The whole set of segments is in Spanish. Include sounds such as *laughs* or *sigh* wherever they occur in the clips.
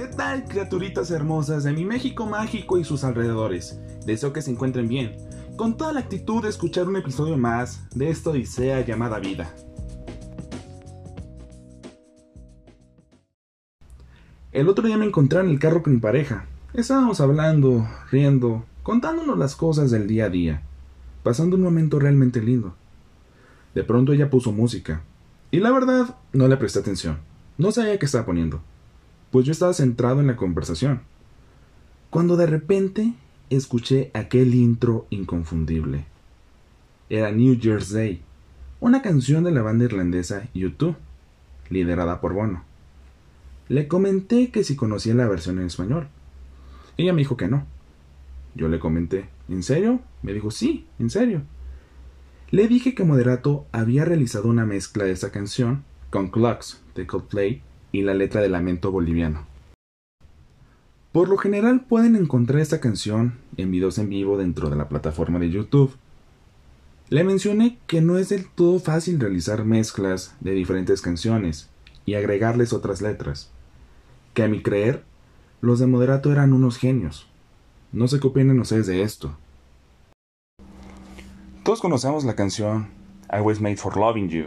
¿Qué tal, criaturitas hermosas de mi México mágico y sus alrededores? Deseo que se encuentren bien, con toda la actitud de escuchar un episodio más de esta odisea llamada vida. El otro día me encontré en el carro con mi pareja. Estábamos hablando, riendo, contándonos las cosas del día a día, pasando un momento realmente lindo. De pronto ella puso música, y la verdad no le presté atención. No sabía qué estaba poniendo pues yo estaba centrado en la conversación. Cuando de repente escuché aquel intro inconfundible. Era New Year's Day, una canción de la banda irlandesa U2, liderada por Bono. Le comenté que si conocía la versión en español. Ella me dijo que no. Yo le comenté, ¿en serio? Me dijo, sí, en serio. Le dije que Moderato había realizado una mezcla de esa canción con Clocks de Coldplay y la letra de Lamento Boliviano. Por lo general pueden encontrar esta canción en videos en vivo dentro de la plataforma de YouTube. Le mencioné que no es del todo fácil realizar mezclas de diferentes canciones y agregarles otras letras. Que a mi creer, los de Moderato eran unos genios. No sé qué opinan ustedes de esto. Todos conocemos la canción I Was Made for Loving You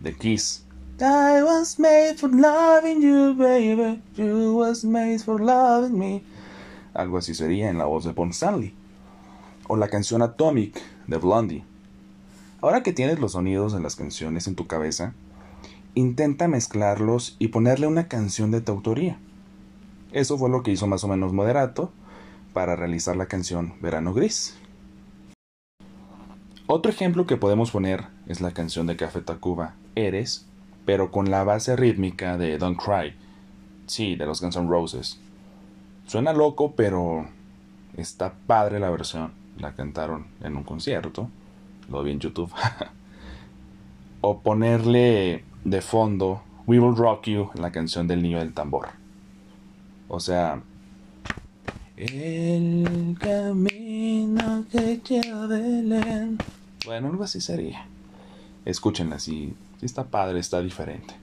de Kiss. I was made for loving you, baby. You was made for loving me. Algo así sería en la voz de Paul Stanley. O la canción Atomic de Blondie. Ahora que tienes los sonidos de las canciones en tu cabeza, intenta mezclarlos y ponerle una canción de tu autoría. Eso fue lo que hizo más o menos Moderato para realizar la canción Verano Gris. Otro ejemplo que podemos poner es la canción de Café Tacuba, Eres, pero con la base rítmica de Don't Cry. Sí, de los Guns N' Roses. Suena loco, pero está padre la versión. La cantaron en un concierto. Lo vi en YouTube. *laughs* o ponerle de fondo We Will Rock You, la canción del niño del tambor. O sea, el camino que lleva Belén. Bueno, algo así sería. Escúchenla así está padre, está diferente.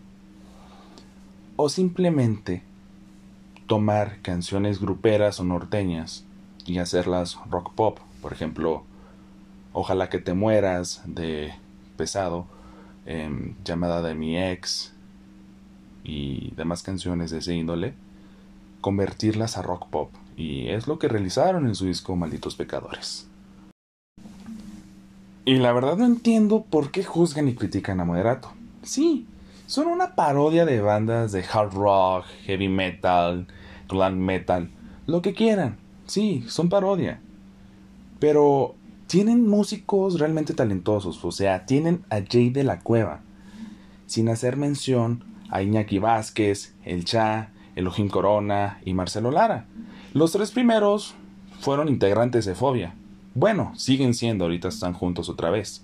O simplemente tomar canciones gruperas o norteñas y hacerlas rock pop. Por ejemplo, Ojalá que te mueras de pesado, em, llamada de mi ex y demás canciones de ese índole, convertirlas a rock pop. Y es lo que realizaron en su disco Malditos Pecadores. Y la verdad no entiendo por qué juzgan y critican a Moderato. Sí, son una parodia de bandas de hard rock, heavy metal, glam metal, lo que quieran. Sí, son parodia. Pero tienen músicos realmente talentosos, o sea, tienen a Jay de la Cueva, sin hacer mención a Iñaki Vázquez, El Cha, Elohim Corona y Marcelo Lara. Los tres primeros fueron integrantes de Fobia, bueno, siguen siendo, ahorita están juntos otra vez.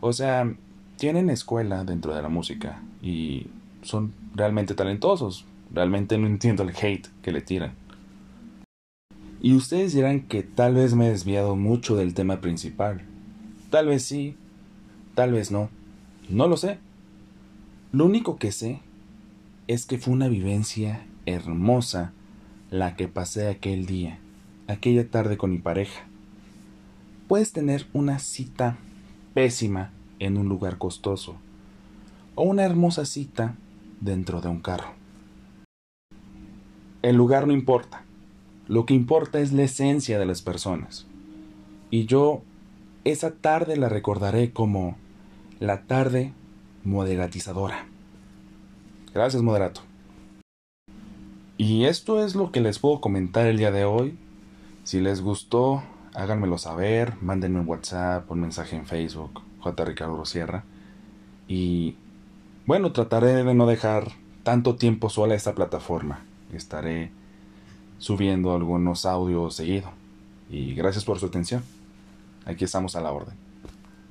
O sea, tienen escuela dentro de la música y son realmente talentosos. Realmente no entiendo el hate que le tiran. Y ustedes dirán que tal vez me he desviado mucho del tema principal. Tal vez sí, tal vez no. No lo sé. Lo único que sé es que fue una vivencia hermosa la que pasé aquel día, aquella tarde con mi pareja puedes tener una cita pésima en un lugar costoso o una hermosa cita dentro de un carro. El lugar no importa, lo que importa es la esencia de las personas. Y yo esa tarde la recordaré como la tarde moderatizadora. Gracias, moderato. Y esto es lo que les puedo comentar el día de hoy. Si les gustó, háganmelo saber, mándenme un WhatsApp, un mensaje en Facebook, J. Ricardo Sierra. Y bueno, trataré de no dejar tanto tiempo sola esta plataforma. Estaré subiendo algunos audios seguido. Y gracias por su atención. Aquí estamos a la orden.